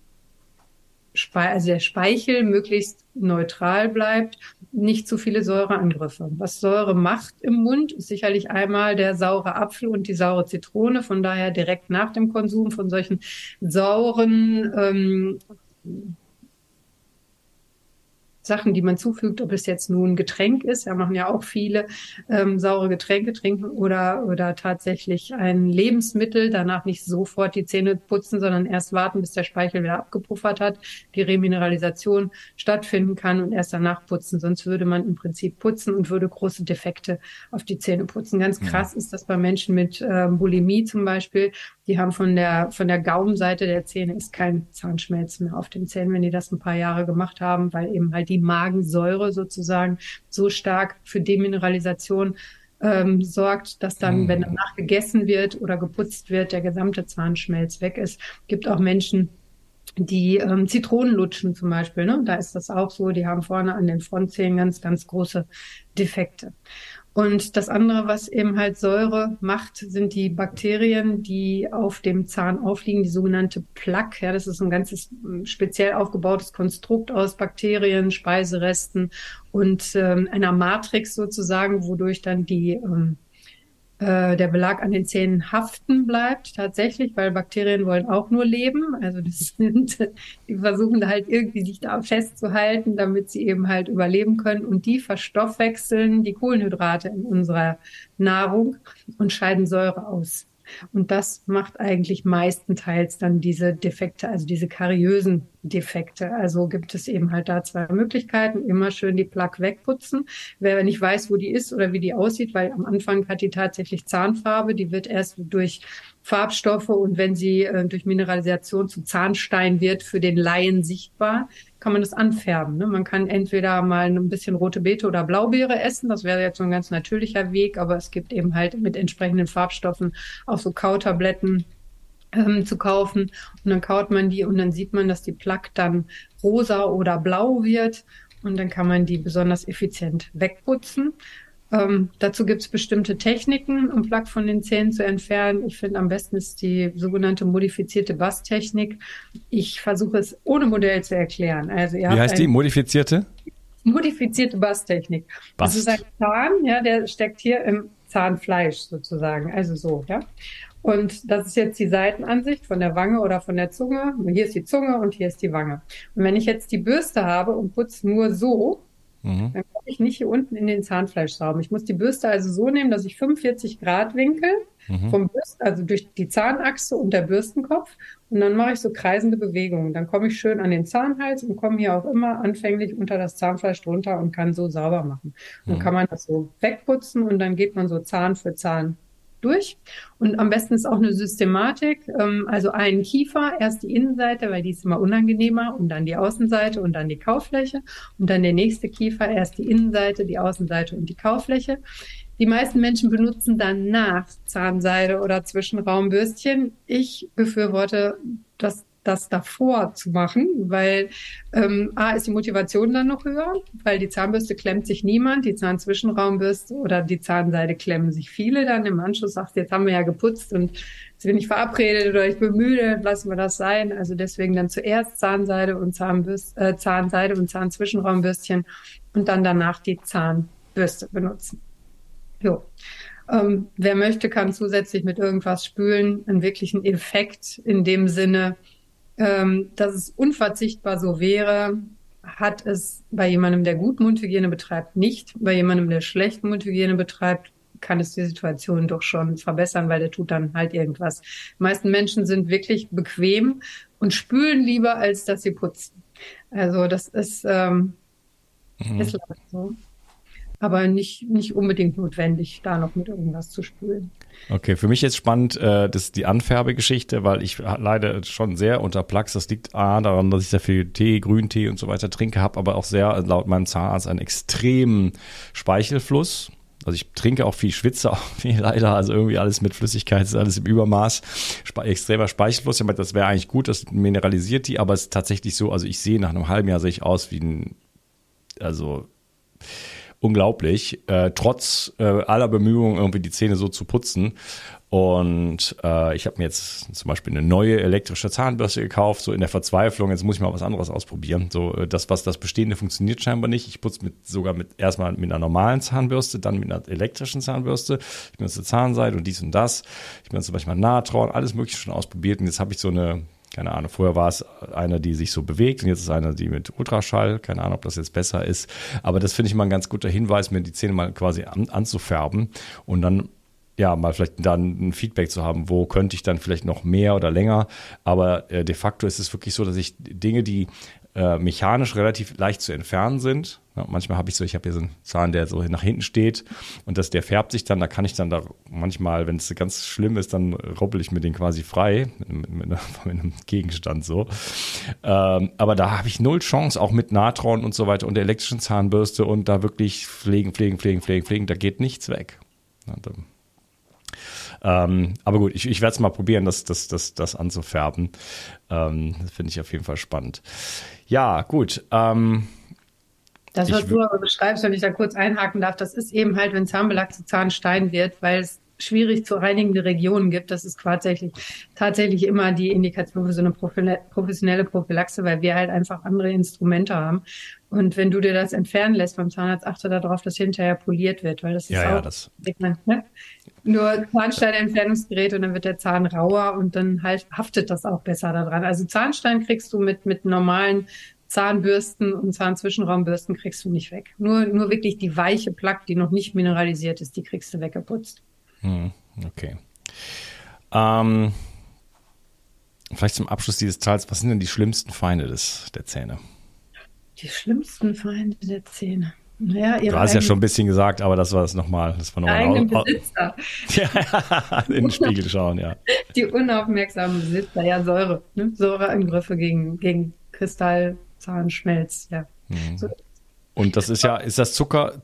also der Speichel möglichst neutral bleibt, nicht zu viele Säureangriffe. Was Säure macht im Mund, ist sicherlich einmal der saure Apfel und die saure Zitrone. Von daher direkt nach dem Konsum von solchen sauren ähm, Sachen, die man zufügt, ob es jetzt nun Getränk ist, ja, machen ja auch viele ähm, saure Getränke trinken oder, oder tatsächlich ein Lebensmittel, danach nicht sofort die Zähne putzen, sondern erst warten, bis der Speichel wieder abgepuffert hat, die Remineralisation stattfinden kann und erst danach putzen. Sonst würde man im Prinzip putzen und würde große Defekte auf die Zähne putzen. Ganz krass ja. ist das bei Menschen mit ähm, Bulimie zum Beispiel. Die haben von der, von der Gaumenseite der Zähne ist kein Zahnschmelz mehr auf den Zähnen, wenn die das ein paar Jahre gemacht haben, weil eben halt die Magensäure sozusagen so stark für Demineralisation ähm, sorgt, dass dann, mhm. wenn danach gegessen wird oder geputzt wird, der gesamte Zahnschmelz weg ist. Gibt auch Menschen, die ähm, Zitronen lutschen zum Beispiel. Ne? Da ist das auch so. Die haben vorne an den Frontzähnen ganz, ganz große Defekte. Und das andere, was eben halt Säure macht, sind die Bakterien, die auf dem Zahn aufliegen, die sogenannte Plaque. Ja, das ist ein ganzes hm, speziell aufgebautes Konstrukt aus Bakterien, Speiseresten und ähm, einer Matrix sozusagen, wodurch dann die ähm, äh, der Belag an den Zähnen haften bleibt, tatsächlich, weil Bakterien wollen auch nur leben. Also das sind, die versuchen halt irgendwie sich da festzuhalten, damit sie eben halt überleben können. Und die verstoffwechseln die Kohlenhydrate in unserer Nahrung und scheiden Säure aus. Und das macht eigentlich meistenteils dann diese Defekte, also diese kariösen Defekte. Also gibt es eben halt da zwei Möglichkeiten. Immer schön die Plaque wegputzen. Wer nicht weiß, wo die ist oder wie die aussieht, weil am Anfang hat die tatsächlich Zahnfarbe, die wird erst durch Farbstoffe und wenn sie äh, durch Mineralisation zu Zahnstein wird, für den Laien sichtbar, kann man das anfärben. Ne? Man kann entweder mal ein bisschen rote Beete oder Blaubeere essen, das wäre jetzt so ein ganz natürlicher Weg, aber es gibt eben halt mit entsprechenden Farbstoffen auch so Kautabletten ähm, zu kaufen und dann kaut man die und dann sieht man, dass die Plaque dann rosa oder blau wird und dann kann man die besonders effizient wegputzen. Ähm, dazu gibt es bestimmte Techniken, um Plaque von den Zähnen zu entfernen. Ich finde, am besten ist die sogenannte modifizierte Basstechnik. Ich versuche es ohne Modell zu erklären. Also ihr Wie heißt die? Modifizierte? Modifizierte Basstechnik. Bast. Das ist ein Zahn, ja, der steckt hier im Zahnfleisch sozusagen. Also so, ja. Und das ist jetzt die Seitenansicht von der Wange oder von der Zunge. Hier ist die Zunge und hier ist die Wange. Und wenn ich jetzt die Bürste habe und putze nur so, Mhm. Dann komme ich nicht hier unten in den Zahnfleischsaum. Ich muss die Bürste also so nehmen, dass ich 45 Grad Winkel mhm. vom Bürst, also durch die Zahnachse und der Bürstenkopf. Und dann mache ich so kreisende Bewegungen. Dann komme ich schön an den Zahnhals und komme hier auch immer anfänglich unter das Zahnfleisch drunter und kann so sauber machen. Dann mhm. kann man das so wegputzen und dann geht man so Zahn für Zahn durch. Und am besten ist auch eine Systematik, ähm, also einen Kiefer, erst die Innenseite, weil die ist immer unangenehmer, und dann die Außenseite und dann die Kaufläche. Und dann der nächste Kiefer, erst die Innenseite, die Außenseite und die Kaufläche. Die meisten Menschen benutzen danach Zahnseide oder Zwischenraumbürstchen. Ich befürworte das das davor zu machen, weil ähm, A ist die Motivation dann noch höher, weil die Zahnbürste klemmt sich niemand, die Zahnzwischenraumbürste oder die Zahnseide klemmen sich viele dann im Anschluss, sagt, jetzt haben wir ja geputzt und jetzt bin ich verabredet oder ich bin müde, lassen wir das sein. Also deswegen dann zuerst Zahnseide und Zahnbürste, äh, Zahnseide und Zahnzwischenraumbürstchen und dann danach die Zahnbürste benutzen. Jo. Ähm, wer möchte, kann zusätzlich mit irgendwas spülen. Einen wirklichen Effekt in dem Sinne, ähm, dass es unverzichtbar so wäre, hat es bei jemandem, der gut Mundhygiene betreibt, nicht. Bei jemandem, der schlecht Mundhygiene betreibt, kann es die Situation doch schon verbessern, weil der tut dann halt irgendwas. Die meisten Menschen sind wirklich bequem und spülen lieber, als dass sie putzen. Also das ist, ähm, mhm. ist leider so. Aber nicht, nicht unbedingt notwendig, da noch mit irgendwas zu spülen. Okay, für mich jetzt spannend, äh, das die Anfärbegeschichte, weil ich leider schon sehr unter Plax. Das liegt A, daran, dass ich sehr viel Tee, Grüntee und so weiter trinke, habe aber auch sehr, laut meinem Zahnarzt, einen extremen Speichelfluss. Also ich trinke auch viel, schwitze auch viel leider, also irgendwie alles mit Flüssigkeit ist alles im Übermaß. Spe extremer Speichelfluss, ich meine, das wäre eigentlich gut, das mineralisiert die, aber es ist tatsächlich so, also ich sehe nach einem halben Jahr sehe ich aus wie ein, also unglaublich, äh, trotz äh, aller Bemühungen irgendwie die Zähne so zu putzen. Und äh, ich habe mir jetzt zum Beispiel eine neue elektrische Zahnbürste gekauft, so in der Verzweiflung, jetzt muss ich mal was anderes ausprobieren. So äh, das, was das Bestehende funktioniert scheinbar nicht. Ich putze mit sogar mit erstmal mit einer normalen Zahnbürste, dann mit einer elektrischen Zahnbürste. Ich benutze Zahnseide und dies und das. Ich benutze manchmal Natron, alles mögliche schon ausprobiert. Und jetzt habe ich so eine keine Ahnung, vorher war es eine, die sich so bewegt und jetzt ist eine, die mit Ultraschall, keine Ahnung, ob das jetzt besser ist. Aber das finde ich mal ein ganz guter Hinweis, mir die Zähne mal quasi an, anzufärben und dann ja, mal vielleicht dann ein Feedback zu haben, wo könnte ich dann vielleicht noch mehr oder länger. Aber äh, de facto ist es wirklich so, dass ich Dinge, die äh, mechanisch relativ leicht zu entfernen sind. Ja, manchmal habe ich so, ich habe hier so einen Zahn, der so nach hinten steht und das, der färbt sich dann, da kann ich dann da manchmal, wenn es ganz schlimm ist, dann rubbel ich mir den quasi frei mit, mit, mit, einem Gegenstand so. Ähm, aber da habe ich null Chance, auch mit Natron und so weiter und der elektrischen Zahnbürste und da wirklich pflegen, pflegen, pflegen, pflegen, pflegen, da geht nichts weg. Ja, ähm, aber gut, ich, ich werde es mal probieren, das, das, das, das anzufärben. Ähm, das finde ich auf jeden Fall spannend. Ja, gut. Ähm, das, was du aber beschreibst, wenn ich da kurz einhaken darf, das ist eben halt, wenn Zahnbelag zu Zahnstein wird, weil es schwierig zu reinigende Regionen gibt. Das ist tatsächlich, tatsächlich immer die Indikation für so eine professionelle Prophylaxe, weil wir halt einfach andere Instrumente haben. Und wenn du dir das entfernen lässt beim Zahnarzt, achte darauf, dass hinterher poliert wird, weil das ist ja, auch, ja, das. Ne? nur Zahnsteinentfernungsgerät und dann wird der Zahn rauer und dann halt haftet das auch besser daran. Also Zahnstein kriegst du mit, mit normalen Zahnbürsten und Zahnzwischenraumbürsten kriegst du nicht weg. Nur, nur wirklich die weiche Plaque, die noch nicht mineralisiert ist, die kriegst du weggeputzt. Hm, okay. Ähm, vielleicht zum Abschluss dieses Teils, was sind denn die schlimmsten Feinde des, der Zähne? Die schlimmsten Feinde der Zähne. Naja, du hast ja schon ein bisschen gesagt, aber das war es nochmal. Das war nochmal Besitzer. ja, in den Spiegel schauen, ja. Die unaufmerksamen Besitzer, ja, Säure. Ne? Säureangriffe gegen, gegen Kristall, Zahnschmelz, ja. Mhm. So. Und das ist ja, ist das Zucker,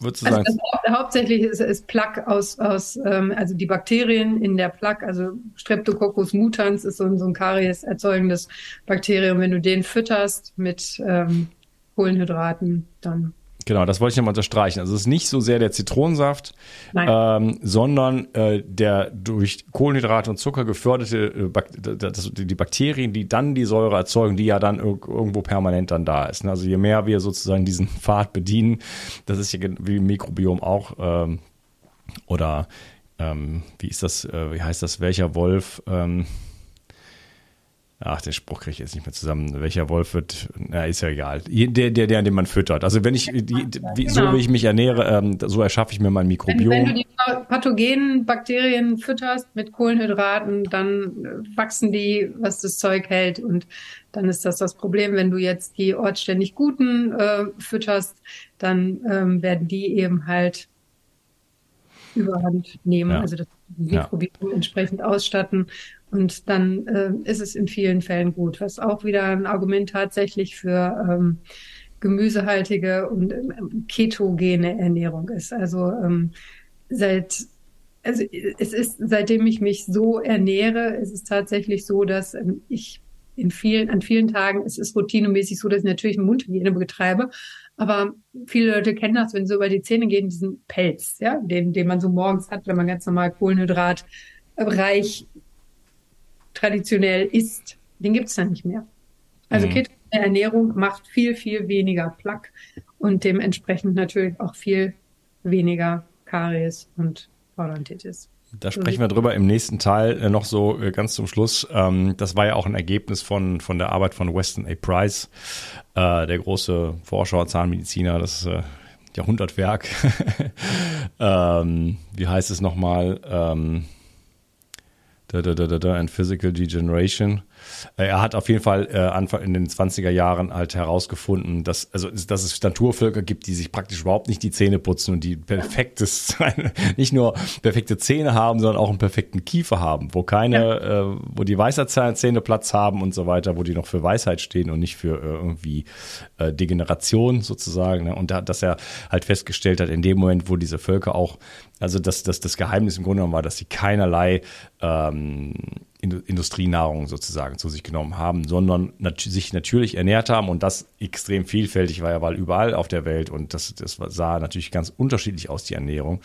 würdest du also sagen? Also hauptsächlich ist, ist Plaque aus, aus ähm, also die Bakterien in der Plaque, also Streptococcus mutans ist so, so ein Karies erzeugendes Bakterium. Wenn du den fütterst mit ähm, Kohlenhydraten, dann Genau, das wollte ich nochmal unterstreichen. Also es ist nicht so sehr der Zitronensaft, ähm, sondern äh, der durch Kohlenhydrate und Zucker geförderte, äh, Bak das, die Bakterien, die dann die Säure erzeugen, die ja dann irgendwo permanent dann da ist. Ne? Also je mehr wir sozusagen diesen Pfad bedienen, das ist ja wie im Mikrobiom auch, ähm, oder ähm, wie ist das, äh, wie heißt das, welcher Wolf, ähm, Ach, den Spruch kriege ich jetzt nicht mehr zusammen. Welcher Wolf wird, na, ist ja egal. Der, der, der, den man füttert. Also wenn ich, die, so genau. wie ich mich ernähre, ähm, so erschaffe ich mir mein Mikrobiom. Wenn, wenn, du die pathogenen Bakterien fütterst mit Kohlenhydraten, dann äh, wachsen die, was das Zeug hält. Und dann ist das das Problem. Wenn du jetzt die ortsständig Guten äh, fütterst, dann ähm, werden die eben halt Überhand nehmen, ja. also das Mikrobiom ja. entsprechend ausstatten und dann äh, ist es in vielen Fällen gut, was auch wieder ein Argument tatsächlich für ähm, gemüsehaltige und ähm, ketogene Ernährung ist. Also ähm, seit also es ist, seitdem ich mich so ernähre, ist es tatsächlich so, dass ähm, ich in vielen, an vielen Tagen, es ist routinemäßig so, dass ich natürlich eine Mundhygiene betreibe. Aber viele Leute kennen das, wenn sie über die Zähne gehen, diesen Pelz, ja, den, den man so morgens hat, wenn man ganz normal Kohlenhydrat reich traditionell isst, den gibt es dann nicht mehr. Also mhm. ketogene Ernährung macht viel, viel weniger Plaque und dementsprechend natürlich auch viel weniger Karies und Parodontitis. Da sprechen wir drüber im nächsten Teil äh, noch so äh, ganz zum Schluss. Ähm, das war ja auch ein Ergebnis von, von der Arbeit von Weston A. Price, äh, der große Forscher, Zahnmediziner, das Jahrhundertwerk. ähm, wie heißt es nochmal? Da, da, da, da, da, and Physical Degeneration. Äh, er hat auf jeden Fall äh, Anfang in den 20er Jahren halt herausgefunden, dass, also, dass es Naturvölker gibt, die sich praktisch überhaupt nicht die Zähne putzen und die perfektes, nicht nur perfekte Zähne haben, sondern auch einen perfekten Kiefer haben, wo keine, ja. äh, wo die Weisheitszähne Platz haben und so weiter, wo die noch für Weisheit stehen und nicht für äh, irgendwie äh, Degeneration sozusagen. Ne? Und da, dass er halt festgestellt hat, in dem Moment, wo diese Völker auch, also dass, dass das Geheimnis im Grunde genommen war, dass sie keinerlei ähm, Industrienahrung sozusagen zu sich genommen haben, sondern nat sich natürlich ernährt haben und das extrem vielfältig war ja, weil überall auf der Welt und das, das sah natürlich ganz unterschiedlich aus, die Ernährung.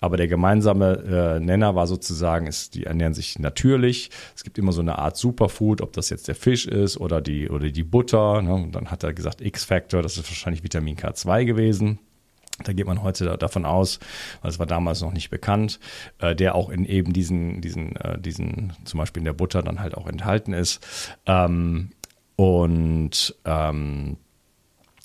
Aber der gemeinsame äh, Nenner war sozusagen, ist, die ernähren sich natürlich. Es gibt immer so eine Art Superfood, ob das jetzt der Fisch ist oder die, oder die Butter. Ne? Und dann hat er gesagt X-Factor, das ist wahrscheinlich Vitamin K2 gewesen. Da geht man heute davon aus, weil es war damals noch nicht bekannt, äh, der auch in eben diesen, diesen, äh, diesen, zum Beispiel in der Butter dann halt auch enthalten ist. Ähm, und ähm,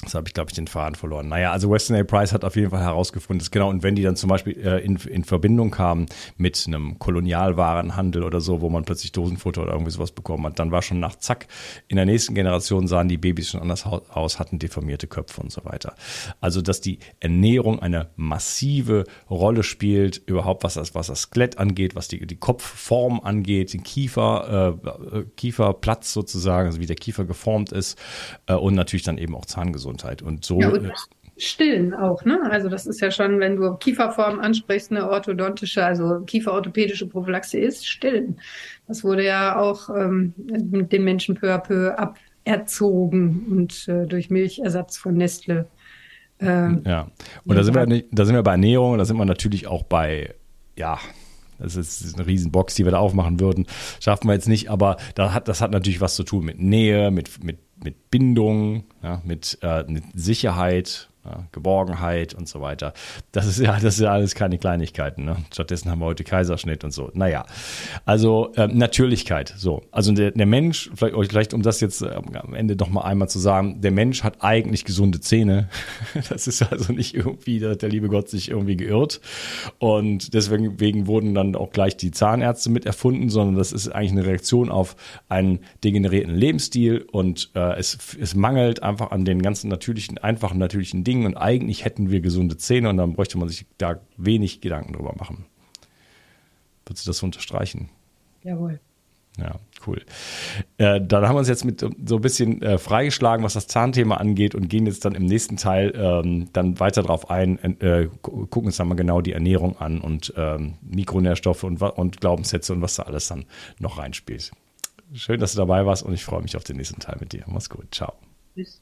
Jetzt habe ich, glaube ich, den Faden verloren. Naja, also Weston A. Price hat auf jeden Fall herausgefunden, dass genau, und wenn die dann zum Beispiel äh, in, in Verbindung kamen mit einem Kolonialwarenhandel oder so, wo man plötzlich Dosenfutter oder irgendwie sowas bekommen hat, dann war schon nach zack, in der nächsten Generation sahen die Babys schon anders aus, hatten deformierte Köpfe und so weiter. Also, dass die Ernährung eine massive Rolle spielt, überhaupt was das, was das Skelett angeht, was die, die Kopfform angeht, den Kiefer, äh, äh Kieferplatz sozusagen, also wie der Kiefer geformt ist äh, und natürlich dann eben auch Zahngesundheit. Gesundheit. Und so. Ja, und Stillen auch, ne? Also das ist ja schon, wenn du Kieferform ansprichst, eine orthodontische, also kieferorthopädische Prophylaxe ist, Stillen. Das wurde ja auch ähm, mit den Menschen peu à peu aberzogen und äh, durch Milchersatz von Nestle. Äh, ja, und da sind, wir, nicht, da sind wir bei Ernährung, da sind wir natürlich auch bei, ja, das ist eine Riesenbox, die wir da aufmachen würden. Schaffen wir jetzt nicht, aber da hat, das hat natürlich was zu tun mit Nähe, mit, mit, mit Bindung, ja, mit, äh, mit Sicherheit, ja, Geborgenheit und so weiter. Das ist ja, das ist ja alles keine Kleinigkeiten. Ne? Stattdessen haben wir heute Kaiserschnitt und so. Naja, also äh, Natürlichkeit. So, also der, der Mensch, vielleicht, vielleicht um das jetzt äh, am Ende noch mal einmal zu sagen, der Mensch hat eigentlich gesunde Zähne. Das ist also nicht irgendwie, dass der liebe Gott sich irgendwie geirrt und deswegen wurden dann auch gleich die Zahnärzte mit erfunden, sondern das ist eigentlich eine Reaktion auf einen degenerierten Lebensstil und äh, es, es mangelt einfach an den ganzen natürlichen, einfachen natürlichen Dingen und eigentlich hätten wir gesunde Zähne und dann bräuchte man sich da wenig Gedanken drüber machen. Würdest du das unterstreichen? Jawohl. Ja, cool. Äh, dann haben wir uns jetzt mit so ein bisschen äh, freigeschlagen, was das Zahnthema angeht und gehen jetzt dann im nächsten Teil ähm, dann weiter darauf ein, äh, gucken uns dann mal genau die Ernährung an und ähm, Mikronährstoffe und, und Glaubenssätze und was da alles dann noch reinspielt. Schön, dass du dabei warst und ich freue mich auf den nächsten Teil mit dir. Mach's gut. Ciao. Tschüss.